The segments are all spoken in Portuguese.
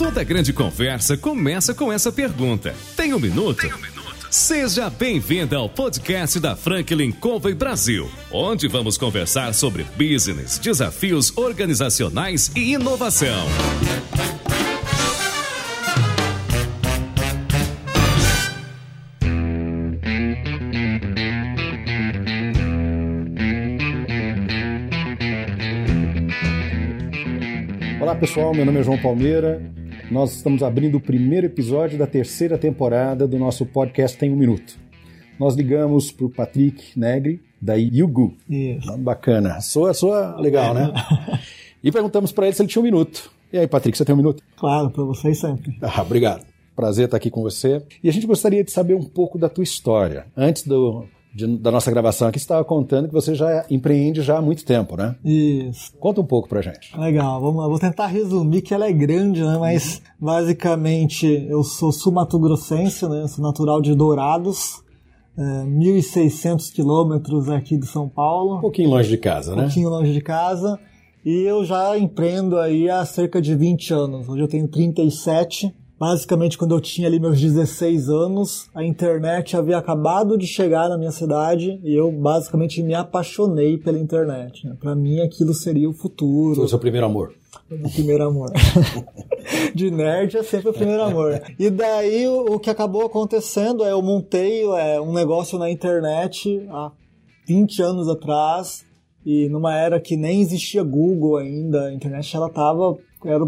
Toda grande conversa começa com essa pergunta. Tem um minuto? Tem um minuto? Seja bem-vinda ao podcast da Franklin Covey Brasil, onde vamos conversar sobre business, desafios organizacionais e inovação. Olá pessoal, meu nome é João Palmeira. Nós estamos abrindo o primeiro episódio da terceira temporada do nosso podcast Tem um Minuto. Nós ligamos para o Patrick Negri, da Yugu. Isso. Bacana. Soa, soa legal, né? E perguntamos para ele se ele tinha um minuto. E aí, Patrick, você tem um minuto? Claro, para vocês sempre. Ah, obrigado. Prazer estar aqui com você. E a gente gostaria de saber um pouco da tua história. Antes do, de, da nossa gravação aqui, você estava contando que você já empreende já há muito tempo, né? Isso. Conta um pouco pra gente. Legal, vamos lá. Vou tentar resumir que ela é grande, né? Mas basicamente eu sou sul-mato-grossense, né? Sou natural de Dourados. É, 1.600 quilômetros aqui de São Paulo. Um pouquinho longe de casa, um né? pouquinho longe de casa. E eu já empreendo aí há cerca de 20 anos. Hoje eu tenho 37. Basicamente, quando eu tinha ali meus 16 anos, a internet havia acabado de chegar na minha cidade e eu basicamente me apaixonei pela internet. Né? Para mim, aquilo seria o futuro. Foi o seu primeiro amor. O primeiro amor. de nerd é sempre o primeiro amor. E daí o, que acabou acontecendo é eu montei é, um negócio na internet há 20 anos atrás e numa era que nem existia Google ainda, a internet ela tava era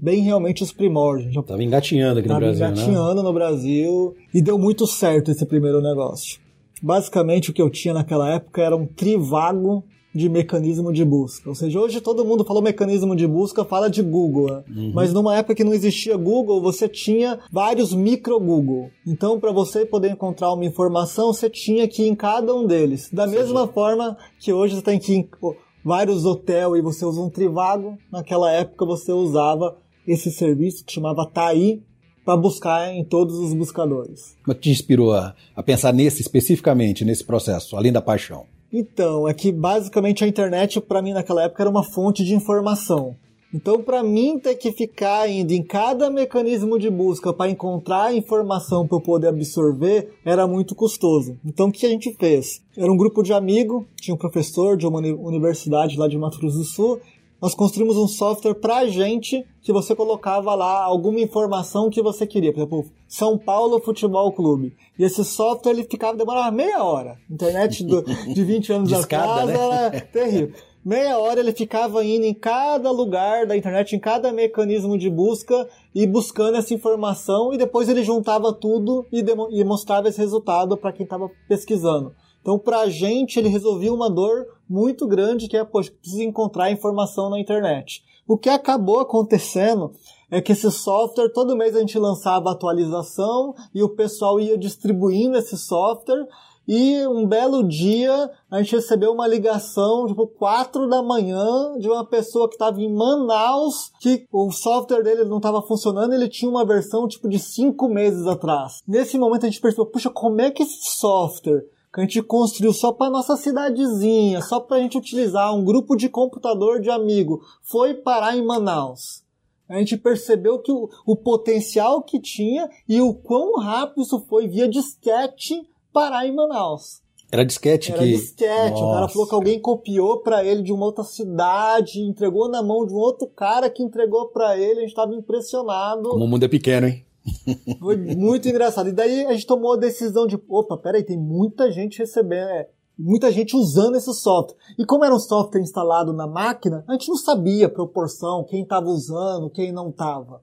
bem realmente os primórdios. Já Tava engatinhando aqui no tava Brasil, engatinhando né? no Brasil e deu muito certo esse primeiro negócio. Basicamente o que eu tinha naquela época era um trivago de mecanismo de busca. Ou seja, hoje todo mundo falou mecanismo de busca, fala de Google. Né? Uhum. Mas numa época que não existia Google, você tinha vários micro Google. Então, para você poder encontrar uma informação, você tinha que ir em cada um deles. Da mesma forma que hoje você tem que ir em vários hotéis e você usa um trivago, naquela época você usava esse serviço que chamava TAI para buscar em todos os buscadores. Que te inspirou a, a pensar nesse especificamente, nesse processo, além da paixão? Então, é que basicamente a internet para mim naquela época era uma fonte de informação. Então, para mim ter que ficar indo em cada mecanismo de busca para encontrar a informação para eu poder absorver era muito custoso. Então, o que a gente fez? Era um grupo de amigos, tinha um professor de uma universidade lá de Mato Grosso do Sul. Nós construímos um software para a gente que você colocava lá alguma informação que você queria. Por exemplo, São Paulo Futebol Clube. E esse software ele ficava demorava meia hora. Internet do, de 20 anos Discada, atrás né? era terrível. Meia hora ele ficava indo em cada lugar da internet, em cada mecanismo de busca e buscando essa informação e depois ele juntava tudo e, e mostrava esse resultado para quem estava pesquisando. Então, para a gente, ele resolvia uma dor muito grande que é, poxa, precisa encontrar informação na internet. O que acabou acontecendo é que esse software, todo mês a gente lançava atualização e o pessoal ia distribuindo esse software e um belo dia a gente recebeu uma ligação, tipo, 4 da manhã, de uma pessoa que estava em Manaus, que o software dele não estava funcionando, ele tinha uma versão tipo de 5 meses atrás. Nesse momento a gente percebeu, puxa, como é que esse software que a gente construiu só para nossa cidadezinha, só para a gente utilizar um grupo de computador de amigo, foi parar em Manaus? A gente percebeu que o, o potencial que tinha e o quão rápido isso foi via disquete parar em Manaus. Era disquete Era que... disquete. O cara Nossa. falou que alguém copiou pra ele de uma outra cidade, entregou na mão de um outro cara que entregou pra ele. A gente tava impressionado. Como o mundo é pequeno, hein? Foi muito engraçado. E daí a gente tomou a decisão de, opa, peraí, tem muita gente recebendo, é, muita gente usando esse software. E como era um software instalado na máquina, a gente não sabia a proporção, quem estava usando, quem não estava.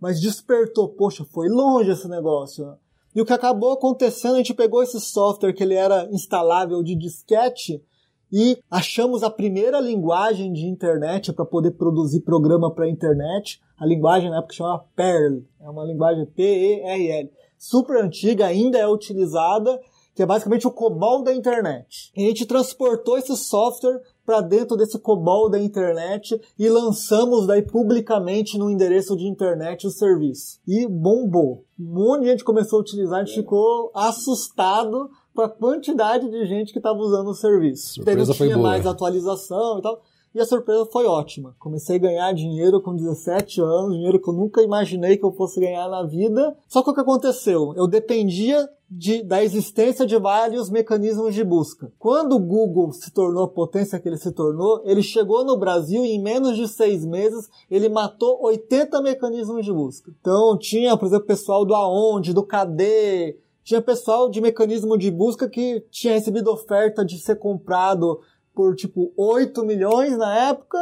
Mas despertou, poxa, foi longe esse negócio. E o que acabou acontecendo, a gente pegou esse software que ele era instalável de disquete e achamos a primeira linguagem de internet para poder produzir programa para internet. A linguagem na época chamava Perl, é uma linguagem P-E-R-L, super antiga, ainda é utilizada, que é basicamente o COBOL da internet. E a gente transportou esse software para dentro desse COBOL da internet e lançamos daí publicamente no endereço de internet o serviço. E bombou. Um monte de gente começou a utilizar, a gente ficou assustado com a quantidade de gente que estava usando o serviço. Surpresa foi tinha mais atualização e tal. E a surpresa foi ótima. Comecei a ganhar dinheiro com 17 anos, dinheiro que eu nunca imaginei que eu fosse ganhar na vida. Só que o que aconteceu? Eu dependia de, da existência de vários mecanismos de busca. Quando o Google se tornou a potência que ele se tornou, ele chegou no Brasil e em menos de seis meses ele matou 80 mecanismos de busca. Então tinha, por exemplo, pessoal do Aonde, do Cadê, tinha pessoal de mecanismo de busca que tinha recebido oferta de ser comprado por tipo 8 milhões na época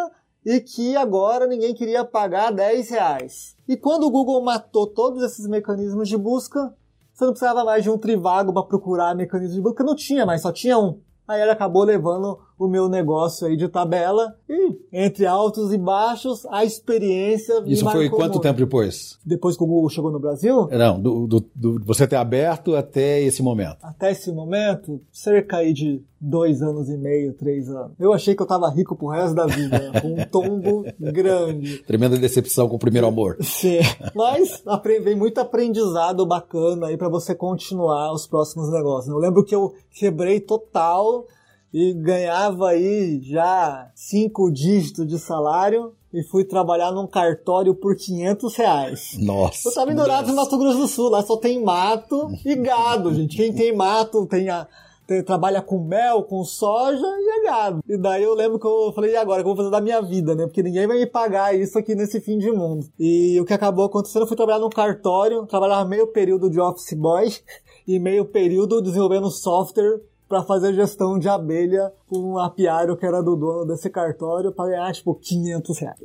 e que agora ninguém queria pagar 10 reais. E quando o Google matou todos esses mecanismos de busca, você não precisava mais de um trivago para procurar mecanismos de busca, não tinha mais, só tinha um. Aí ele acabou levando o meu negócio aí de tabela e entre altos e baixos a experiência. Isso foi quanto muito. tempo depois? Depois que o Google chegou no Brasil? Não, do, do, do, você ter aberto até esse momento. Até esse momento, cerca aí de dois anos e meio, três anos. Eu achei que eu tava rico pro resto da vida, com um tombo grande. Tremenda decepção com o primeiro amor. Sim, mas vem muito aprendizado bacana aí para você continuar os próximos negócios. Eu lembro que eu quebrei total e ganhava aí já cinco dígitos de salário e fui trabalhar num cartório por 500 reais. Nossa. Eu tava em Dourados, no Mato Grosso do Sul. Lá só tem mato e gado, gente. Quem tem mato tem a, tem, trabalha com mel, com soja e é gado. E daí eu lembro que eu falei, e agora, o que eu vou fazer da minha vida, né? Porque ninguém vai me pagar isso aqui nesse fim de mundo. E o que acabou acontecendo, eu fui trabalhar num cartório, trabalhava meio período de office boy e meio período desenvolvendo software para fazer gestão de abelha para um apiário que era do dono desse cartório para ganhar tipo 500 reais.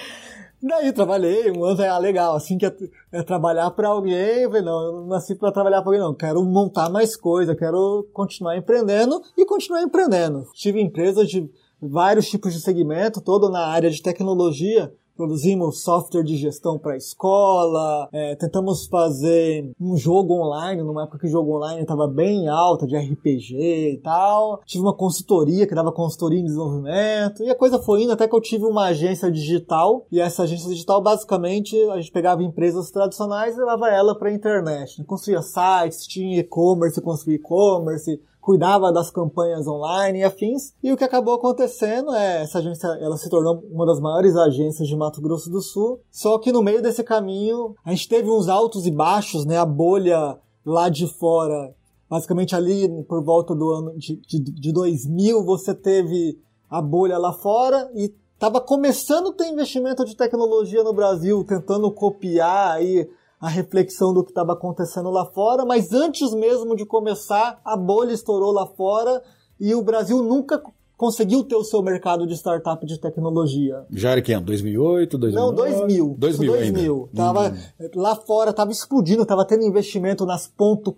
Daí trabalhei um ano, é legal, assim que é, é trabalhar para alguém, eu falei, não, eu não nasci para trabalhar para alguém não, quero montar mais coisa, quero continuar empreendendo e continuar empreendendo. Tive empresas de vários tipos de segmento, todo na área de tecnologia, produzimos software de gestão para escola, é, tentamos fazer um jogo online, numa época que o jogo online estava bem alta, de RPG e tal. Tive uma consultoria que dava consultoria em desenvolvimento, e a coisa foi indo até que eu tive uma agência digital, e essa agência digital, basicamente, a gente pegava empresas tradicionais e levava ela para a internet. Construía sites, tinha e-commerce, construía e-commerce, cuidava das campanhas online e afins. E o que acabou acontecendo é essa agência, ela se tornou uma das maiores agências de Mato Grosso do Sul. Só que no meio desse caminho, a gente teve uns altos e baixos, né? A bolha lá de fora, basicamente ali por volta do ano de, de, de 2000, você teve a bolha lá fora e estava começando a ter investimento de tecnologia no Brasil, tentando copiar aí a reflexão do que estava acontecendo lá fora, mas antes mesmo de começar, a bolha estourou lá fora e o Brasil nunca conseguiu ter o seu mercado de startup de tecnologia. Já era que 2008, 2009? Não, 2000. 2000 2000. Tava, hum. Lá fora tava explodindo, tava tendo investimento nas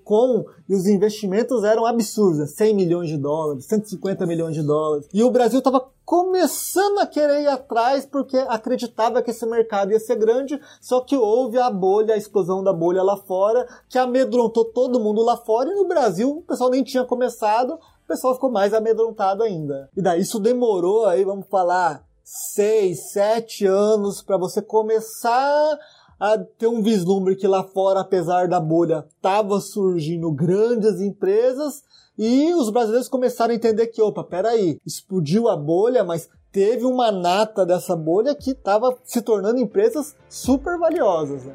.com e os investimentos eram absurdos. 100 milhões de dólares, 150 milhões de dólares. E o Brasil tava começando a querer ir atrás porque acreditava que esse mercado ia ser grande, só que houve a bolha, a explosão da bolha lá fora, que amedrontou todo mundo lá fora e no Brasil o pessoal nem tinha começado, o pessoal ficou mais amedrontado ainda. E daí isso demorou aí, vamos falar, seis, sete anos para você começar a ter um vislumbre que lá fora, apesar da bolha, tava surgindo grandes empresas e os brasileiros começaram a entender que, opa, peraí, explodiu a bolha, mas teve uma nata dessa bolha que estava se tornando empresas super valiosas. Né?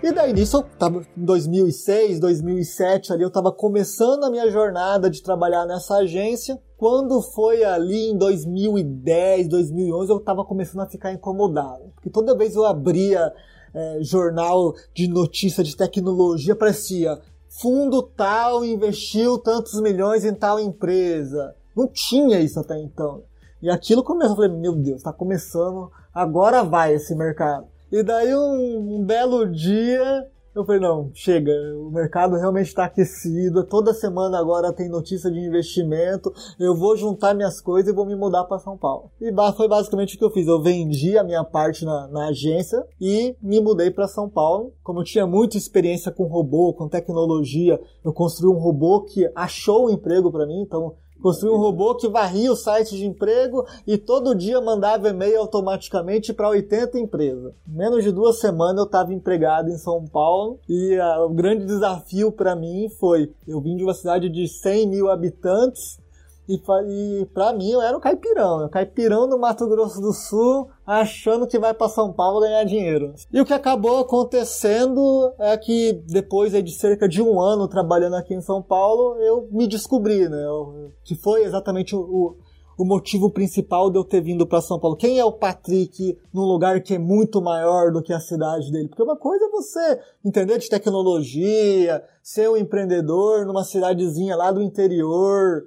E daí nisso, eu tava em 2006, 2007 ali, eu tava começando a minha jornada de trabalhar nessa agência. Quando foi ali em 2010, 2011, eu tava começando a ficar incomodado. Porque toda vez eu abria é, jornal de notícia de tecnologia, parecia fundo tal investiu tantos milhões em tal empresa. Não tinha isso até então. E aquilo começou, eu falei, meu Deus, está começando, agora vai esse mercado. E daí um, belo dia eu falei, não, chega, o mercado realmente está aquecido, toda semana agora tem notícia de investimento, eu vou juntar minhas coisas e vou me mudar para São Paulo. E foi basicamente o que eu fiz, eu vendi a minha parte na, na agência e me mudei para São Paulo. Como eu tinha muita experiência com robô, com tecnologia, eu construí um robô que achou um emprego para mim, então Construí um robô que varria o site de emprego e todo dia mandava e-mail automaticamente para 80 empresas. Em menos de duas semanas eu estava empregado em São Paulo e uh, o grande desafio para mim foi: eu vim de uma cidade de 100 mil habitantes e, e para mim eu era um caipirão, um caipirão no Mato Grosso do Sul, achando que vai para São Paulo ganhar dinheiro. E o que acabou acontecendo é que depois de cerca de um ano trabalhando aqui em São Paulo, eu me descobri, né? Eu, que foi exatamente o, o motivo principal de eu ter vindo para São Paulo. Quem é o Patrick num lugar que é muito maior do que a cidade dele? Porque uma coisa é você entender de tecnologia, ser um empreendedor numa cidadezinha lá do interior,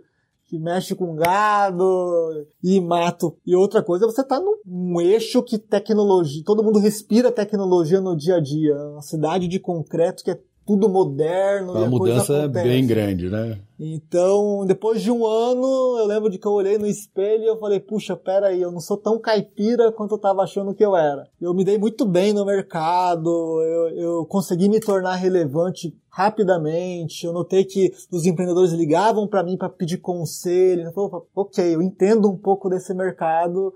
que mexe com gado e mato. E outra coisa, você tá num eixo que tecnologia, todo mundo respira tecnologia no dia a dia. Uma cidade de concreto que é tudo moderno. Uma mudança bem grande, né? Então, depois de um ano, eu lembro de que eu olhei no espelho e eu falei, puxa, pera aí, eu não sou tão caipira quanto eu tava achando que eu era. Eu me dei muito bem no mercado, eu, eu consegui me tornar relevante rapidamente. Eu notei que os empreendedores ligavam para mim para pedir conselho. Eu falei, ok, eu entendo um pouco desse mercado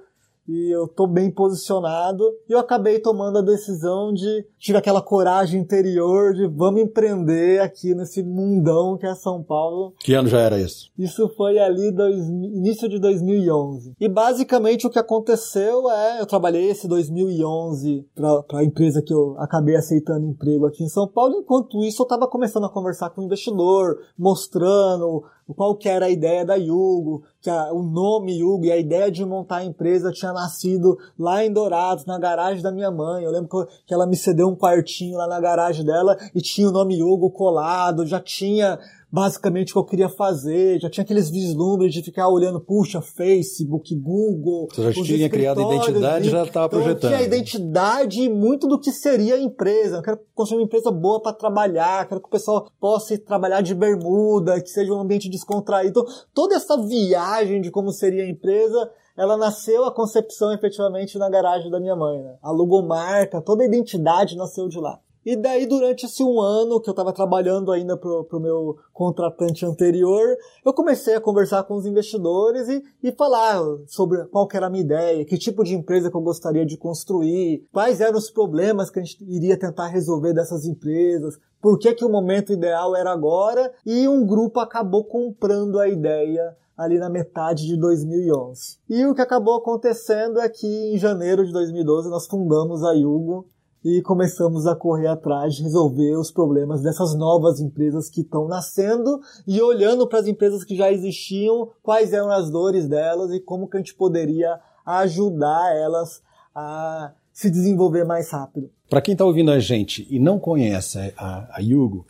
e eu tô bem posicionado. E eu acabei tomando a decisão de tive aquela coragem interior de vamos empreender aqui nesse mundão que é São Paulo. Que ano já era isso? Isso foi ali dois, início de 2011. E basicamente o que aconteceu é eu trabalhei esse 2011 para a empresa que eu acabei aceitando emprego aqui em São Paulo. Enquanto isso eu estava começando a conversar com o investidor, mostrando qual que era a ideia da Yugo, que a, o nome Yugo e a ideia de montar a empresa tinha nascido lá em Dourados, na garagem da minha mãe. Eu lembro que, que ela me cedeu um quartinho lá na garagem dela e tinha o nome Yugo colado, já tinha basicamente o que eu queria fazer, já tinha aqueles vislumbres de ficar olhando, puxa, Facebook, Google. Você já tinha criado a identidade, já estava então, projetando. Eu tinha a identidade e muito do que seria a empresa. Eu quero construir uma empresa boa para trabalhar, quero que o pessoal possa trabalhar de bermuda, que seja um ambiente descontraído. Então, toda essa viagem de como seria a empresa, ela nasceu a concepção efetivamente na garagem da minha mãe, né? A logomarca, toda a identidade nasceu de lá. E daí, durante esse um ano que eu estava trabalhando ainda pro, pro meu contratante anterior, eu comecei a conversar com os investidores e, e falar sobre qual era a minha ideia, que tipo de empresa que eu gostaria de construir, quais eram os problemas que a gente iria tentar resolver dessas empresas, por que, que o momento ideal era agora, e um grupo acabou comprando a ideia ali na metade de 2011. E o que acabou acontecendo é que em janeiro de 2012 nós fundamos a Yugo e começamos a correr atrás de resolver os problemas dessas novas empresas que estão nascendo e olhando para as empresas que já existiam, quais eram as dores delas e como que a gente poderia ajudar elas a se desenvolver mais rápido. Para quem está ouvindo a gente e não conhece a, a Yugo,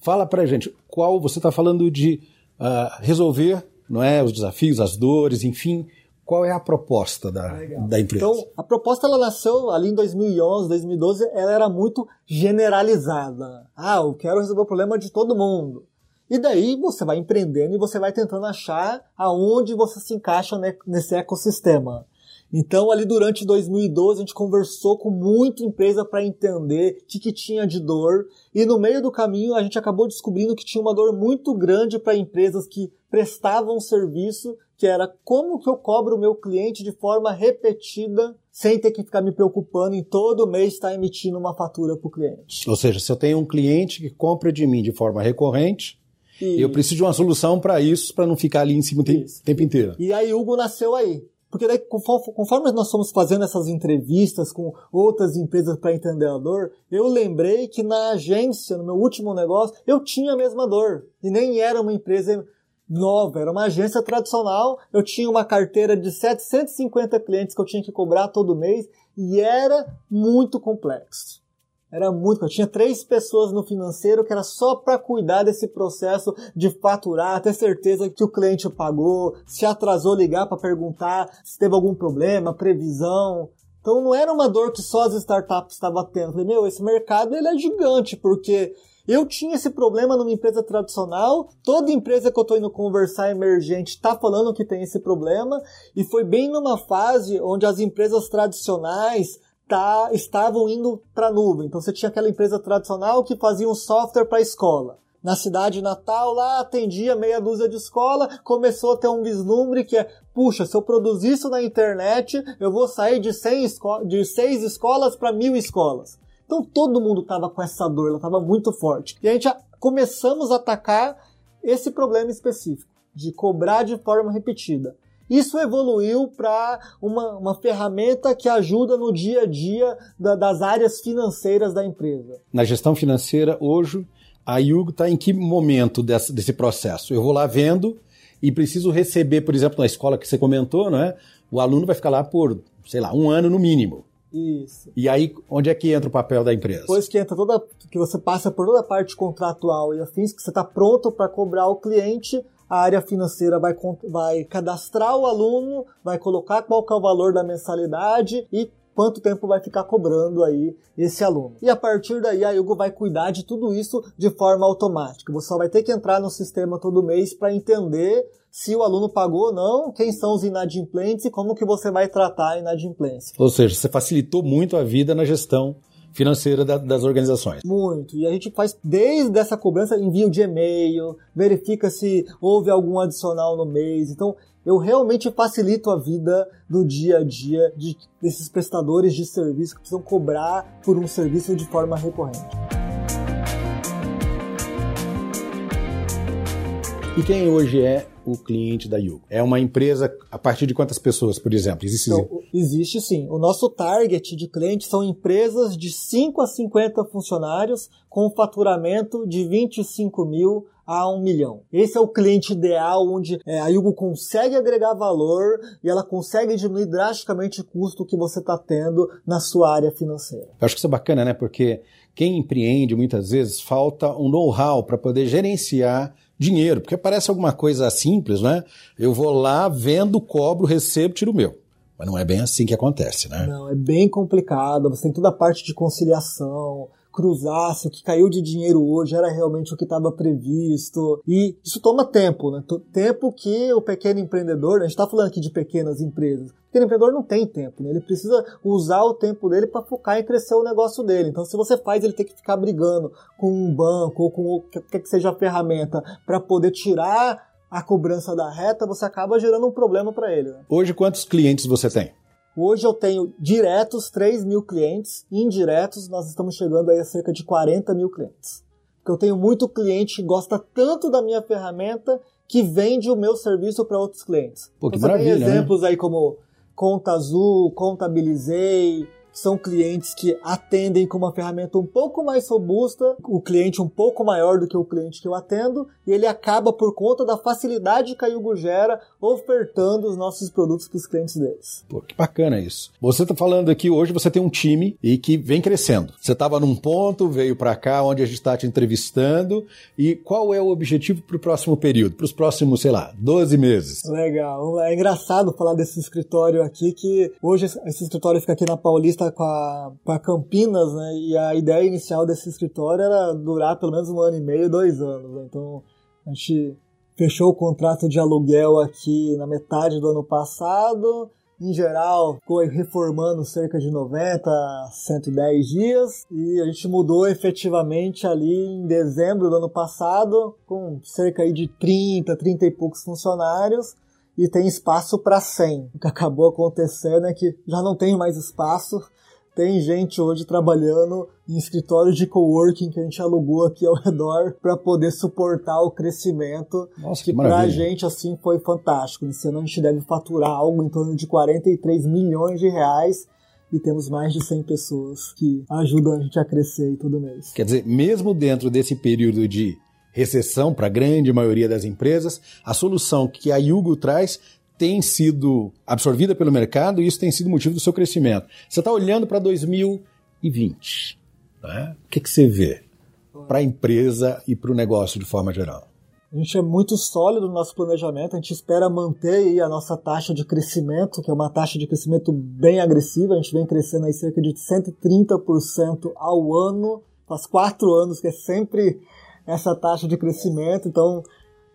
fala para a gente qual você está falando de uh, resolver, não é, os desafios, as dores, enfim, qual é a proposta da, da empresa? Então, a proposta ela nasceu ali em 2011, 2012, ela era muito generalizada. Ah, eu quero resolver o problema de todo mundo. E daí você vai empreendendo e você vai tentando achar aonde você se encaixa nesse ecossistema. Então, ali durante 2012, a gente conversou com muita empresa para entender o que, que, tinha de dor. E no meio do caminho, a gente acabou descobrindo que tinha uma dor muito grande para empresas que prestavam serviço que era como que eu cobro o meu cliente de forma repetida sem ter que ficar me preocupando em todo mês estar emitindo uma fatura para o cliente. Ou seja, se eu tenho um cliente que compra de mim de forma recorrente, e... eu preciso de uma solução para isso, para não ficar ali em cima o tempo inteiro. E aí Hugo nasceu aí. Porque daí, conforme nós fomos fazendo essas entrevistas com outras empresas para entender a dor, eu lembrei que na agência, no meu último negócio, eu tinha a mesma dor. E nem era uma empresa nova, era uma agência tradicional, eu tinha uma carteira de 750 clientes que eu tinha que cobrar todo mês e era muito complexo. Era muito, eu tinha três pessoas no financeiro que era só para cuidar desse processo de faturar, ter certeza que o cliente pagou, se atrasou ligar para perguntar se teve algum problema, previsão. Então não era uma dor que só as startups estavam tendo. Eu falei, meu, esse mercado ele é gigante, porque eu tinha esse problema numa empresa tradicional, toda empresa que eu estou indo conversar emergente está falando que tem esse problema, e foi bem numa fase onde as empresas tradicionais tá, estavam indo para a nuvem. Então você tinha aquela empresa tradicional que fazia um software para escola. na cidade natal, lá atendia meia dúzia de escola, começou a ter um vislumbre que é, puxa, se eu produzir isso na internet, eu vou sair de, 100 esco de seis escolas para mil escolas. Então todo mundo estava com essa dor, ela estava muito forte. E a gente começamos a atacar esse problema específico, de cobrar de forma repetida. Isso evoluiu para uma, uma ferramenta que ajuda no dia a dia da, das áreas financeiras da empresa. Na gestão financeira, hoje, a Yugo está em que momento desse, desse processo? Eu vou lá vendo e preciso receber, por exemplo, na escola que você comentou, não é? O aluno vai ficar lá por, sei lá, um ano no mínimo. Isso. E aí, onde é que entra o papel da empresa? Depois que entra toda, que você passa por toda a parte contratual e afins, que você está pronto para cobrar o cliente, a área financeira vai, vai cadastrar o aluno, vai colocar qual é o valor da mensalidade e quanto tempo vai ficar cobrando aí esse aluno. E a partir daí a Yugo vai cuidar de tudo isso de forma automática. Você só vai ter que entrar no sistema todo mês para entender se o aluno pagou ou não, quem são os inadimplentes e como que você vai tratar a inadimplência. Ou seja, você facilitou muito a vida na gestão financeira da, das organizações. Muito. E a gente faz desde essa cobrança, envio de e-mail, verifica se houve algum adicional no mês. Então, eu realmente facilito a vida do dia a dia de, desses prestadores de serviço que precisam cobrar por um serviço de forma recorrente. E quem hoje é o cliente da Yugo? É uma empresa a partir de quantas pessoas, por exemplo? Existe, então, existe sim. O nosso target de clientes são empresas de 5 a 50 funcionários com faturamento de 25 mil a um milhão. Esse é o cliente ideal onde é, a Yugo consegue agregar valor e ela consegue diminuir drasticamente o custo que você está tendo na sua área financeira. Eu acho que isso é bacana, né? Porque quem empreende muitas vezes falta um know-how para poder gerenciar dinheiro, porque parece alguma coisa simples, né? Eu vou lá, vendo, cobro, recebo, tiro o meu. Mas não é bem assim que acontece, né? Não, é bem complicado. Você tem toda a parte de conciliação, cruzar se o que caiu de dinheiro hoje era realmente o que estava previsto. E isso toma tempo, né? Tempo que o pequeno empreendedor, a gente está falando aqui de pequenas empresas, o pequeno empreendedor não tem tempo, né? Ele precisa usar o tempo dele para focar em crescer o negócio dele. Então, se você faz ele ter que ficar brigando com um banco ou com o que que seja a ferramenta para poder tirar a cobrança da reta, você acaba gerando um problema para ele. Né? Hoje, quantos clientes você tem? Hoje eu tenho diretos 3 mil clientes, indiretos nós estamos chegando aí a cerca de 40 mil clientes. Porque eu tenho muito cliente que gosta tanto da minha ferramenta que vende o meu serviço para outros clientes. Pô, que então, maravilha, tem né? exemplos né? aí como Conta Azul, Contabilizei, são clientes que atendem com uma ferramenta um pouco mais robusta, o cliente um pouco maior do que o cliente que eu atendo, e ele acaba, por conta da facilidade que a Yugo gera, ofertando os nossos produtos para os clientes deles. Pô, que bacana isso. Você está falando aqui hoje, você tem um time e que vem crescendo. Você estava num ponto, veio para cá, onde a gente está te entrevistando, e qual é o objetivo para o próximo período, para os próximos, sei lá, 12 meses? Legal. É engraçado falar desse escritório aqui, que hoje esse escritório fica aqui na Paulista com a, com a Campinas, né? E a ideia inicial desse escritório era durar pelo menos um ano e meio, dois anos. Né? Então a gente fechou o contrato de aluguel aqui na metade do ano passado. Em geral, ficou reformando cerca de 90 a 110 dias e a gente mudou efetivamente ali em dezembro do ano passado, com cerca de 30, 30 e poucos funcionários e tem espaço para 100. O que acabou acontecendo é que já não tem mais espaço tem gente hoje trabalhando em escritórios de coworking que a gente alugou aqui ao redor para poder suportar o crescimento. Nossa, que, que para a gente assim foi fantástico. Esse ano a gente deve faturar algo em torno de 43 milhões de reais e temos mais de 100 pessoas que ajudam a gente a crescer todo mês. Quer dizer, mesmo dentro desse período de recessão para a grande maioria das empresas, a solução que a Yugo traz tem sido absorvida pelo mercado e isso tem sido motivo do seu crescimento. Você está olhando para 2020. Né? O que, que você vê para a empresa e para o negócio de forma geral? A gente é muito sólido no nosso planejamento, a gente espera manter a nossa taxa de crescimento, que é uma taxa de crescimento bem agressiva, a gente vem crescendo aí cerca de 130% ao ano, faz quatro anos que é sempre essa taxa de crescimento, então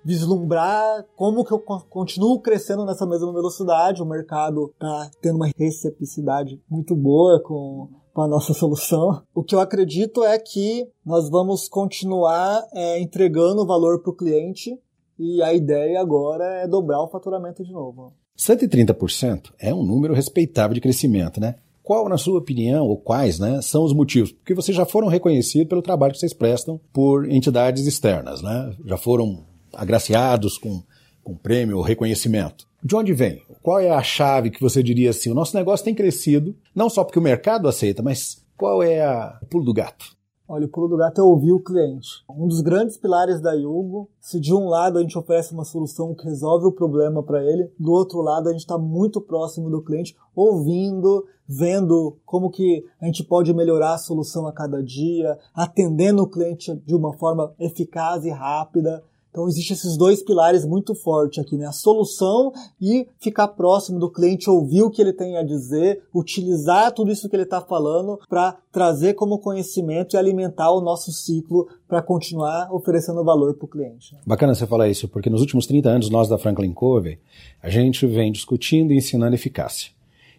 vislumbrar como que eu continuo crescendo nessa mesma velocidade. O mercado está tendo uma receptividade muito boa com para a nossa solução. O que eu acredito é que nós vamos continuar é, entregando valor para o cliente e a ideia agora é dobrar o faturamento de novo. 130% é um número respeitável de crescimento, né? Qual, na sua opinião, ou quais, né, são os motivos? Porque vocês já foram reconhecidos pelo trabalho que vocês prestam por entidades externas, né? Já foram agraciados com, com prêmio ou reconhecimento. De onde vem? Qual é a chave que você diria assim? O nosso negócio tem crescido, não só porque o mercado aceita, mas qual é a pulo do gato? Olha, o pulo do gato é ouvir o cliente. Um dos grandes pilares da Yugo, se de um lado a gente oferece uma solução que resolve o problema para ele, do outro lado a gente está muito próximo do cliente, ouvindo, vendo como que a gente pode melhorar a solução a cada dia, atendendo o cliente de uma forma eficaz e rápida. Então existem esses dois pilares muito fortes aqui, né? A solução e ficar próximo do cliente, ouvir o que ele tem a dizer, utilizar tudo isso que ele está falando para trazer como conhecimento e alimentar o nosso ciclo para continuar oferecendo valor para o cliente. Bacana você falar isso, porque nos últimos 30 anos nós da Franklin Covey, a gente vem discutindo e ensinando eficácia.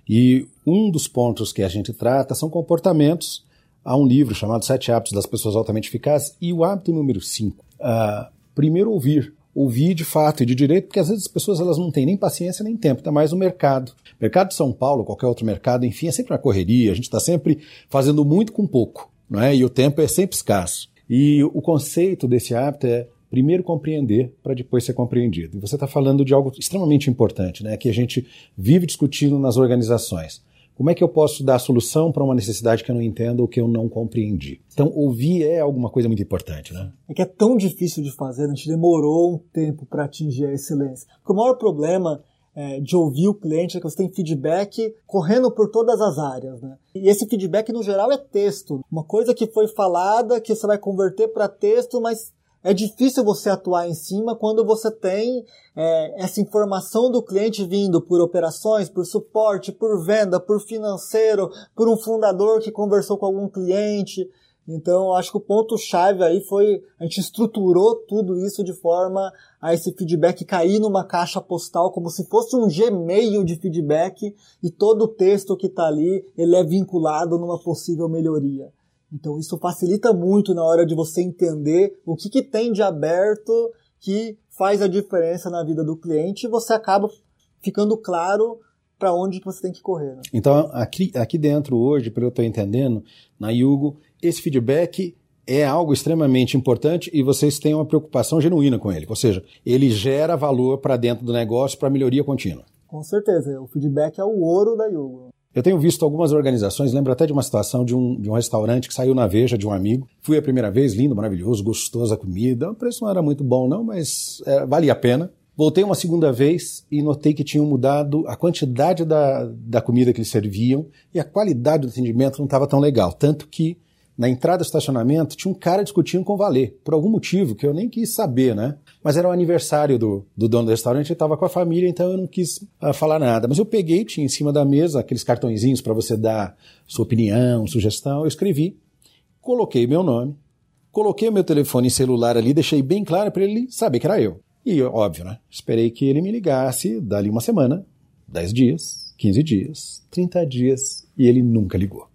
E um dos pontos que a gente trata são comportamentos. Há um livro chamado Sete Hábitos das Pessoas Altamente Eficazes e o hábito número 5. Uh, primeiro ouvir. Ouvir de fato e de direito, porque às vezes as pessoas elas não têm nem paciência nem tempo, ainda mais no mercado. Mercado de São Paulo, qualquer outro mercado, enfim, é sempre uma correria, a gente está sempre fazendo muito com pouco, não é? e o tempo é sempre escasso. E o conceito desse hábito é primeiro compreender para depois ser compreendido. E você está falando de algo extremamente importante, né? que a gente vive discutindo nas organizações. Como é que eu posso dar solução para uma necessidade que eu não entendo ou que eu não compreendi? Então, ouvir é alguma coisa muito importante, né? É que é tão difícil de fazer, a gente demorou um tempo para atingir a excelência. Porque o maior problema é, de ouvir o cliente é que você tem feedback correndo por todas as áreas, né? E esse feedback, no geral, é texto. Uma coisa que foi falada, que você vai converter para texto, mas é difícil você atuar em cima quando você tem é, essa informação do cliente vindo por operações, por suporte, por venda, por financeiro, por um fundador que conversou com algum cliente. Então, acho que o ponto-chave aí foi a gente estruturou tudo isso de forma a esse feedback cair numa caixa postal como se fosse um Gmail de feedback e todo o texto que está ali ele é vinculado numa possível melhoria. Então isso facilita muito na hora de você entender o que, que tem de aberto que faz a diferença na vida do cliente e você acaba ficando claro para onde que você tem que correr. Né? Então aqui, aqui dentro hoje, pelo que eu estou entendendo, na Yugo, esse feedback é algo extremamente importante e vocês têm uma preocupação genuína com ele. Ou seja, ele gera valor para dentro do negócio para melhoria contínua. Com certeza, o feedback é o ouro da Yugo. Eu tenho visto algumas organizações, lembro até de uma situação de um, de um restaurante que saiu na veja de um amigo. Fui a primeira vez, lindo, maravilhoso, gostoso a comida. O preço não era muito bom, não, mas é, valia a pena. Voltei uma segunda vez e notei que tinham mudado a quantidade da, da comida que eles serviam e a qualidade do atendimento não estava tão legal. Tanto que na entrada do estacionamento tinha um cara discutindo com o valet, por algum motivo que eu nem quis saber, né? Mas era o aniversário do, do dono do restaurante, ele estava com a família, então eu não quis uh, falar nada. Mas eu peguei, tinha em cima da mesa aqueles cartõezinhos para você dar sua opinião, sugestão, eu escrevi, coloquei meu nome, coloquei meu telefone celular ali, deixei bem claro para ele saber que era eu. E óbvio, né? Esperei que ele me ligasse dali uma semana, 10 dias, 15 dias, 30 dias, e ele nunca ligou.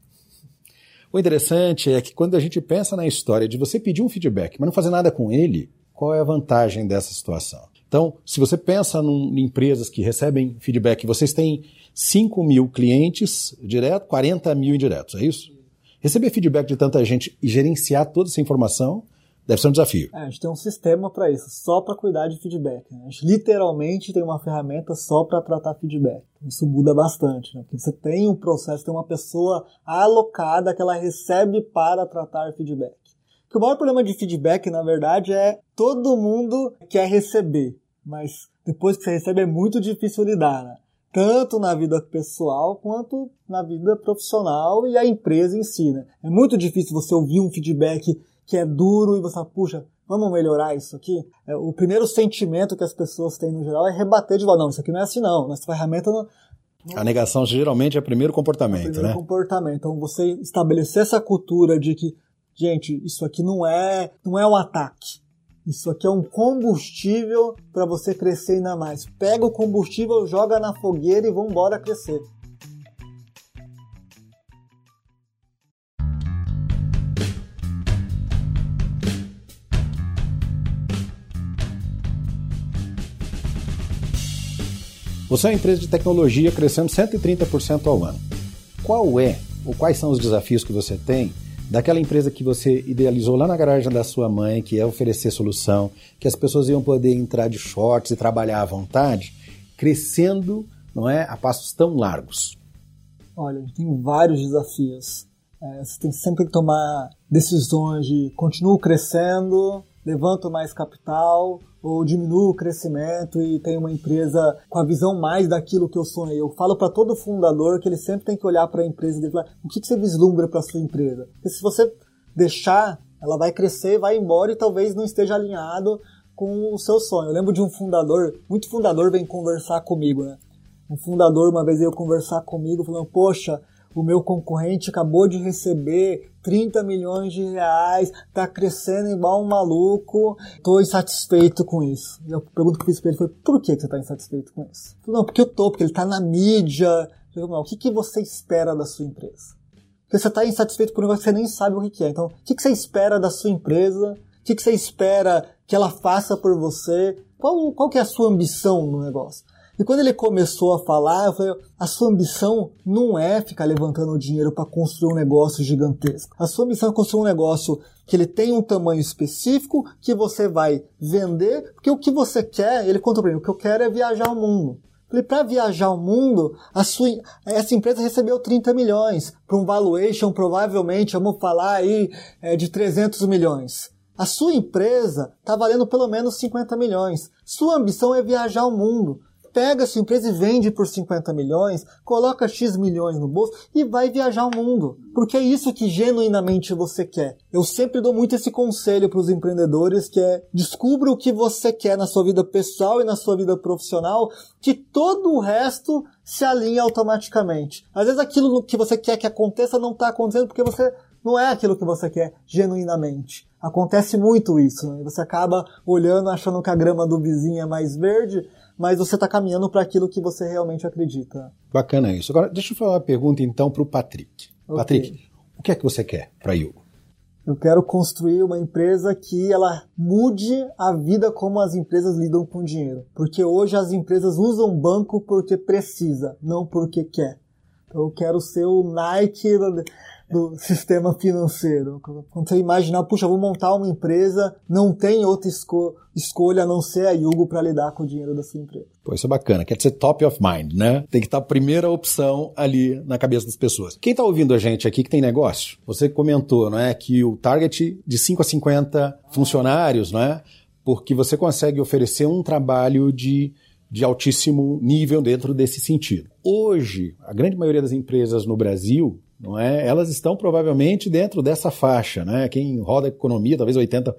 O interessante é que quando a gente pensa na história de você pedir um feedback, mas não fazer nada com ele, qual é a vantagem dessa situação? Então, se você pensa em empresas que recebem feedback, vocês têm 5 mil clientes direto, 40 mil indiretos, é isso? Receber feedback de tanta gente e gerenciar toda essa informação Deve ser um desafio. É, a gente tem um sistema para isso, só para cuidar de feedback. Né? A gente literalmente tem uma ferramenta só para tratar feedback. Isso muda bastante, né? porque você tem um processo, tem uma pessoa alocada que ela recebe para tratar feedback. Que o maior problema de feedback, na verdade, é todo mundo quer receber, mas depois que você recebe é muito difícil lidar, né? tanto na vida pessoal quanto na vida profissional e a empresa em si. Né? É muito difícil você ouvir um feedback que é duro e você fala, puxa, vamos melhorar isso aqui? É, o primeiro sentimento que as pessoas têm no geral é rebater de volta. Não, isso aqui não é assim não. Nossa ferramenta não, a negação geralmente é o primeiro comportamento, é o primeiro né? comportamento. Então você estabelecer essa cultura de que, Gente, isso aqui não é, não é um ataque. Isso aqui é um combustível para você crescer ainda mais. Pega o combustível, joga na fogueira e vamos embora crescer. Você é uma empresa de tecnologia crescendo 130% ao ano. Qual é ou quais são os desafios que você tem daquela empresa que você idealizou lá na garagem da sua mãe, que é oferecer solução, que as pessoas iam poder entrar de shorts e trabalhar à vontade, crescendo, não é, a passos tão largos? Olha, tem vários desafios. É, você tem sempre que tomar decisões de continuo crescendo, levanto mais capital ou diminuo o crescimento e tenho uma empresa com a visão mais daquilo que eu sonhei. Eu falo para todo fundador que ele sempre tem que olhar para a empresa e falar o que, que você vislumbra para sua empresa. Porque se você deixar, ela vai crescer, vai embora e talvez não esteja alinhado com o seu sonho. Eu lembro de um fundador, muito fundador vem conversar comigo, né? Um fundador uma vez veio conversar comigo falando, poxa, o meu concorrente acabou de receber 30 milhões de reais, tá crescendo igual um maluco, tô insatisfeito com isso. E a pergunta que eu fiz pra ele foi, por que você tá insatisfeito com isso? Falei, não, porque eu tô, porque ele tá na mídia. Eu falei, o que, que você espera da sua empresa? Porque você está insatisfeito por um negócio que você nem sabe o que é. Então, o que, que você espera da sua empresa? O que, que você espera que ela faça por você? Qual, qual que é a sua ambição no negócio? E quando ele começou a falar, eu falei: a sua ambição não é ficar levantando dinheiro para construir um negócio gigantesco. A sua ambição é construir um negócio que ele tem um tamanho específico, que você vai vender, porque o que você quer, ele conta para mim, o que eu quero é viajar o mundo. Falei, para viajar o mundo, a sua, essa empresa recebeu 30 milhões, para um valuation provavelmente, vamos falar aí, é, de 300 milhões. A sua empresa está valendo pelo menos 50 milhões. Sua ambição é viajar o mundo pega a sua empresa e vende por 50 milhões, coloca X milhões no bolso e vai viajar o mundo. Porque é isso que genuinamente você quer. Eu sempre dou muito esse conselho para os empreendedores que é descubra o que você quer na sua vida pessoal e na sua vida profissional, que todo o resto se alinha automaticamente. Às vezes aquilo que você quer que aconteça não está acontecendo porque você não é aquilo que você quer genuinamente. Acontece muito isso. Né? Você acaba olhando, achando que a grama do vizinho é mais verde, mas você está caminhando para aquilo que você realmente acredita. Bacana isso. Agora, deixa eu fazer uma pergunta então para o Patrick. Okay. Patrick, o que é que você quer para a Yugo? Eu quero construir uma empresa que ela mude a vida como as empresas lidam com dinheiro. Porque hoje as empresas usam banco porque precisa, não porque quer. Então eu quero ser o Nike do sistema financeiro. Quando você imaginar, puxa, vou montar uma empresa, não tem outra esco escolha a não ser a Yugo para lidar com o dinheiro da sua empresa. Pô, isso é bacana. Quer dizer top of mind, né? Tem que estar a primeira opção ali na cabeça das pessoas. Quem está ouvindo a gente aqui que tem negócio, você comentou, não é, que o target de 5 a 50 funcionários, não é? Porque você consegue oferecer um trabalho de de altíssimo nível dentro desse sentido. Hoje, a grande maioria das empresas no Brasil não é? Elas estão provavelmente dentro dessa faixa, né? Quem roda a economia, talvez 80%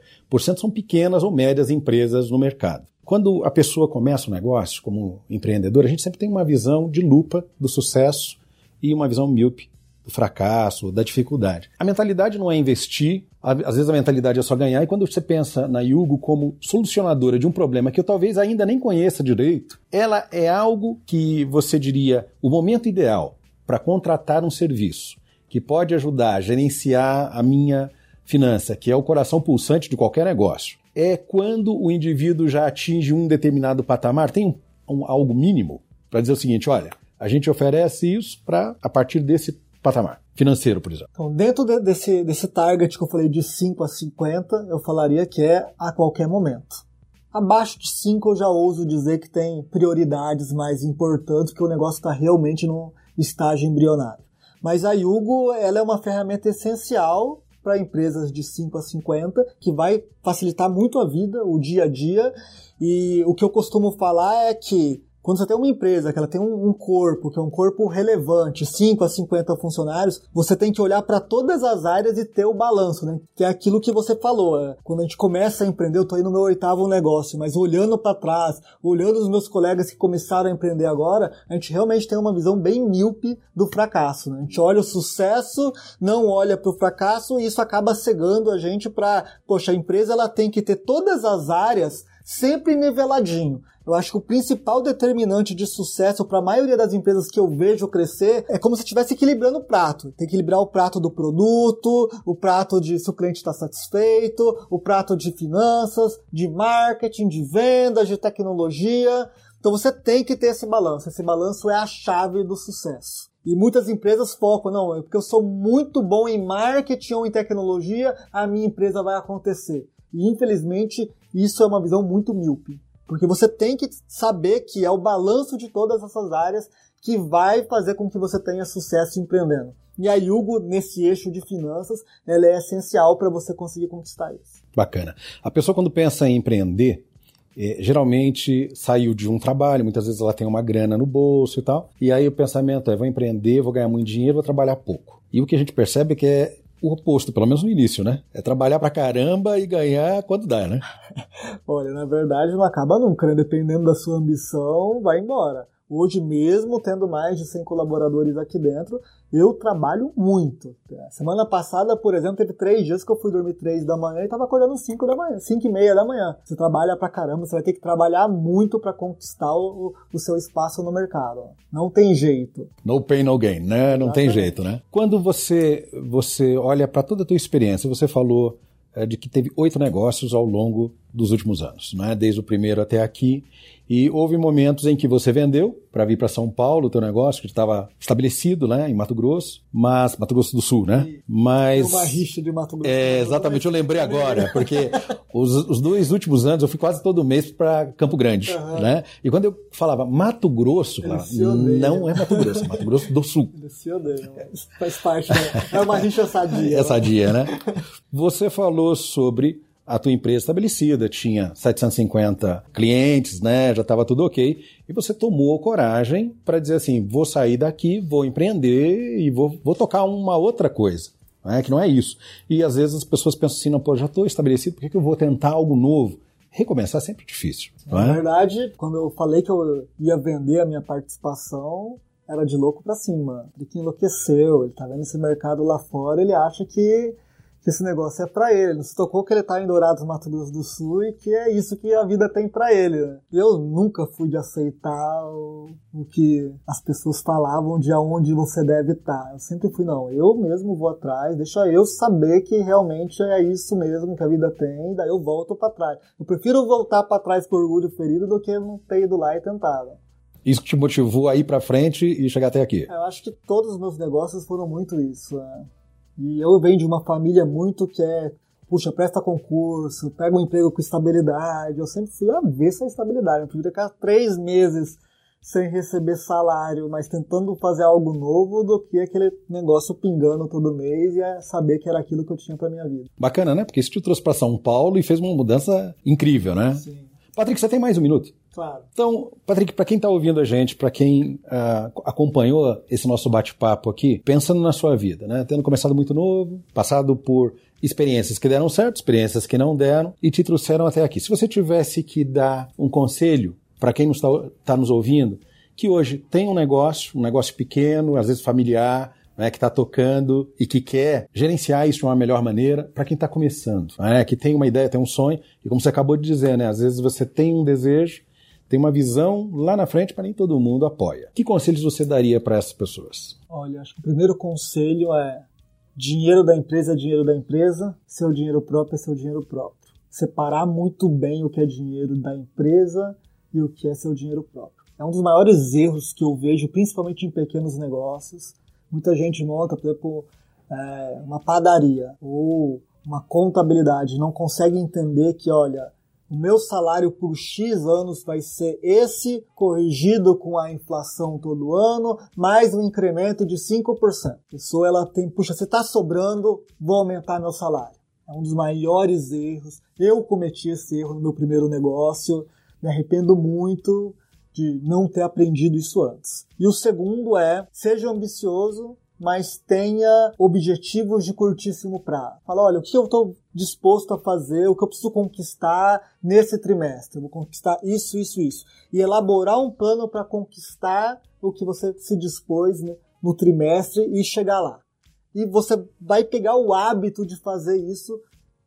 são pequenas ou médias empresas no mercado. Quando a pessoa começa um negócio como empreendedor, a gente sempre tem uma visão de lupa do sucesso e uma visão míope do fracasso, da dificuldade. A mentalidade não é investir, às vezes a mentalidade é só ganhar, e quando você pensa na Yugo como solucionadora de um problema que eu talvez ainda nem conheça direito, ela é algo que você diria o momento ideal para contratar um serviço que pode ajudar a gerenciar a minha finança, que é o coração pulsante de qualquer negócio, é quando o indivíduo já atinge um determinado patamar, tem um, um, algo mínimo para dizer o seguinte: olha, a gente oferece isso para a partir desse patamar financeiro, por exemplo. Então, dentro de, desse, desse target que eu falei de 5 a 50, eu falaria que é a qualquer momento. Abaixo de 5 eu já ouso dizer que tem prioridades mais importantes, que o negócio está realmente no, estágio embrionário. Mas a Yugo ela é uma ferramenta essencial para empresas de 5 a 50, que vai facilitar muito a vida, o dia a dia. E o que eu costumo falar é que quando você tem uma empresa que ela tem um, corpo, que é um corpo relevante, 5 a 50 funcionários, você tem que olhar para todas as áreas e ter o balanço, né? Que é aquilo que você falou. É, quando a gente começa a empreender, eu estou aí no meu oitavo negócio, mas olhando para trás, olhando os meus colegas que começaram a empreender agora, a gente realmente tem uma visão bem míope do fracasso. Né? A gente olha o sucesso, não olha para o fracasso e isso acaba cegando a gente para, poxa, a empresa ela tem que ter todas as áreas sempre niveladinho. Eu acho que o principal determinante de sucesso para a maioria das empresas que eu vejo crescer é como se estivesse equilibrando o prato. Tem que equilibrar o prato do produto, o prato de se o cliente está satisfeito, o prato de finanças, de marketing, de vendas, de tecnologia. Então você tem que ter esse balanço. Esse balanço é a chave do sucesso. E muitas empresas focam, não, é porque eu sou muito bom em marketing ou em tecnologia, a minha empresa vai acontecer. E infelizmente isso é uma visão muito míope. Porque você tem que saber que é o balanço de todas essas áreas que vai fazer com que você tenha sucesso empreendendo. E a Yugo, nesse eixo de finanças, ela é essencial para você conseguir conquistar isso. Bacana. A pessoa, quando pensa em empreender, é, geralmente saiu de um trabalho, muitas vezes ela tem uma grana no bolso e tal, e aí o pensamento é: vou empreender, vou ganhar muito dinheiro, vou trabalhar pouco. E o que a gente percebe é que é o oposto, pelo menos no início, né? É trabalhar pra caramba e ganhar quando dá, né? Olha, na verdade não acaba nunca, né? Dependendo da sua ambição, vai embora. Hoje mesmo, tendo mais de 100 colaboradores aqui dentro, eu trabalho muito. Semana passada, por exemplo, teve três dias que eu fui dormir três da manhã e estava acordando cinco da manhã, cinco e meia da manhã. Você trabalha pra caramba, você vai ter que trabalhar muito para conquistar o, o, seu espaço no mercado. Não tem jeito. No pain, no gain, né? Não Exatamente. tem jeito, né? Quando você, você olha para toda a tua experiência, você falou é, de que teve oito negócios ao longo dos últimos anos, né? desde o primeiro até aqui. E houve momentos em que você vendeu para vir para São Paulo o teu negócio, que estava estabelecido né, em Mato Grosso, mas Mato Grosso do Sul, né? Mas uma rixa de Mato Grosso. É, exatamente, eu lembrei agora, porque os, os, dois últimos anos eu fui quase todo mês para Campo Grande, uhum. né? E quando eu falava Mato Grosso, falava, não é Mato Grosso, é Mato Grosso do Sul. Ele se odeia, faz parte, né? é uma rixa sadia. É sadia, né? Você falou sobre a tua empresa estabelecida, tinha 750 clientes, né, já estava tudo ok, e você tomou coragem para dizer assim, vou sair daqui, vou empreender e vou, vou tocar uma outra coisa, né, que não é isso. E às vezes as pessoas pensam assim, não, pô, já estou estabelecido, por que, que eu vou tentar algo novo? Recomeçar é sempre difícil. Na é? verdade, quando eu falei que eu ia vender a minha participação, era de louco para cima. Ele que enlouqueceu, ele tá vendo esse mercado lá fora, ele acha que que esse negócio é para ele. Não se tocou que ele tá em Dourados, Mato Grosso do Sul e que é isso que a vida tem para ele. Né? Eu nunca fui de aceitar o, o, que as pessoas falavam de aonde você deve estar. Tá. Eu sempre fui, não, eu mesmo vou atrás, deixa eu saber que realmente é isso mesmo que a vida tem, daí eu volto para trás. Eu prefiro voltar para trás com orgulho ferido do que não ter ido lá e tentar. Né? Isso te motivou a ir para frente e chegar até aqui? Eu acho que todos os meus negócios foram muito isso. Né? E eu venho de uma família muito que é, puxa, presta concurso, pega um emprego com estabilidade. Eu sempre fui a ver essa estabilidade. Eu podia ficar três meses sem receber salário, mas tentando fazer algo novo do que aquele negócio pingando todo mês e é saber que era aquilo que eu tinha para minha vida. Bacana, né? Porque isso te trouxe para São Paulo e fez uma mudança incrível, né? Sim. Patrick, você tem mais um minuto? Claro. Então, Patrick, para quem está ouvindo a gente, para quem uh, acompanhou esse nosso bate-papo aqui, pensando na sua vida, né? Tendo começado muito novo, passado por experiências que deram certo, experiências que não deram e te trouxeram até aqui. Se você tivesse que dar um conselho para quem está tá nos ouvindo, que hoje tem um negócio, um negócio pequeno, às vezes familiar, né, que está tocando e que quer gerenciar isso de uma melhor maneira para quem está começando, né, que tem uma ideia, tem um sonho, e como você acabou de dizer, né, às vezes você tem um desejo, tem uma visão lá na frente, para nem todo mundo apoia. Que conselhos você daria para essas pessoas? Olha, acho que o primeiro conselho é dinheiro da empresa é dinheiro da empresa, seu dinheiro próprio é seu dinheiro próprio. Separar muito bem o que é dinheiro da empresa e o que é seu dinheiro próprio. É um dos maiores erros que eu vejo, principalmente em pequenos negócios. Muita gente monta, por exemplo, é, uma padaria ou uma contabilidade, não consegue entender que, olha, o meu salário por X anos vai ser esse, corrigido com a inflação todo ano, mais um incremento de 5%. A pessoa ela tem, puxa, você está sobrando, vou aumentar meu salário. É um dos maiores erros. Eu cometi esse erro no meu primeiro negócio, me arrependo muito de não ter aprendido isso antes. E o segundo é, seja ambicioso, mas tenha objetivos de curtíssimo prazo. Fala, olha, o que eu estou disposto a fazer, o que eu preciso conquistar nesse trimestre. Eu vou conquistar isso, isso, isso. E elaborar um plano para conquistar o que você se dispôs né, no trimestre e chegar lá. E você vai pegar o hábito de fazer isso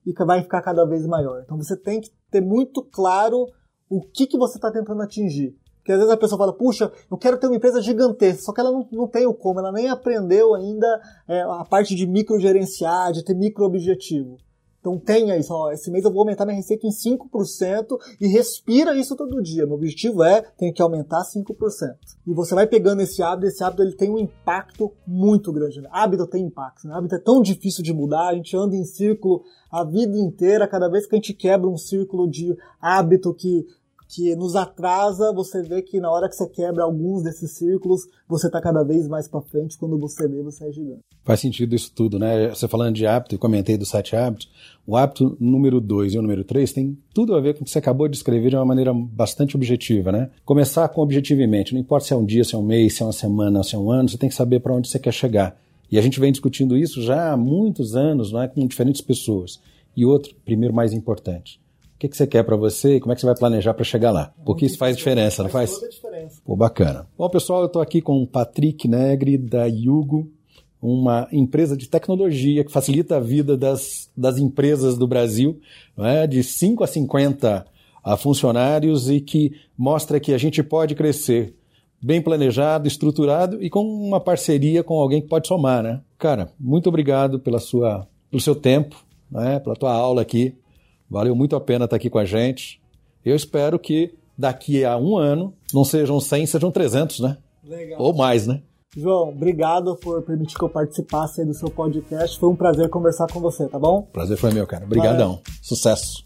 e vai ficar cada vez maior. Então você tem que ter muito claro o que, que você está tentando atingir. Porque às vezes a pessoa fala, puxa, eu quero ter uma empresa gigantesca, só que ela não, não tem o como, ela nem aprendeu ainda é, a parte de microgerenciar, de ter micro objetivo. Então tenha isso, ó, esse mês eu vou aumentar minha receita em 5% e respira isso todo dia. Meu objetivo é, tenho que aumentar 5%. E você vai pegando esse hábito, esse hábito ele tem um impacto muito grande. Né? Hábito tem impacto, né? hábito é tão difícil de mudar, a gente anda em círculo a vida inteira, cada vez que a gente quebra um círculo de hábito que que nos atrasa, você vê que na hora que você quebra alguns desses círculos, você está cada vez mais para frente, quando você vê, você é gigante. Faz sentido isso tudo, né? Você falando de hábito, eu comentei dos sete hábitos, o hábito número dois e o número três tem tudo a ver com o que você acabou de escrever de uma maneira bastante objetiva, né? Começar com objetivamente, não importa se é um dia, se é um mês, se é uma semana, se é um ano, você tem que saber para onde você quer chegar. E a gente vem discutindo isso já há muitos anos, não é? com diferentes pessoas. E outro, primeiro mais importante, que, que você quer para você e como é que você vai planejar para chegar lá. Porque isso faz diferença, não faz? Faz diferença. Pô, bacana. Bom, pessoal, eu estou aqui com o Patrick Negri, da Yugo, uma empresa de tecnologia que facilita a vida das, das empresas do Brasil, é? de 5 a 50 a funcionários e que mostra que a gente pode crescer bem planejado, estruturado e com uma parceria com alguém que pode somar, né? Cara, muito obrigado pela sua, pelo seu tempo, né? pela tua aula aqui. Valeu muito a pena estar aqui com a gente. Eu espero que daqui a um ano não sejam 100, sejam 300, né? Legal. Ou mais, né? João, obrigado por permitir que eu participasse do seu podcast. Foi um prazer conversar com você, tá bom? Prazer foi meu, cara. Obrigadão. Sucesso.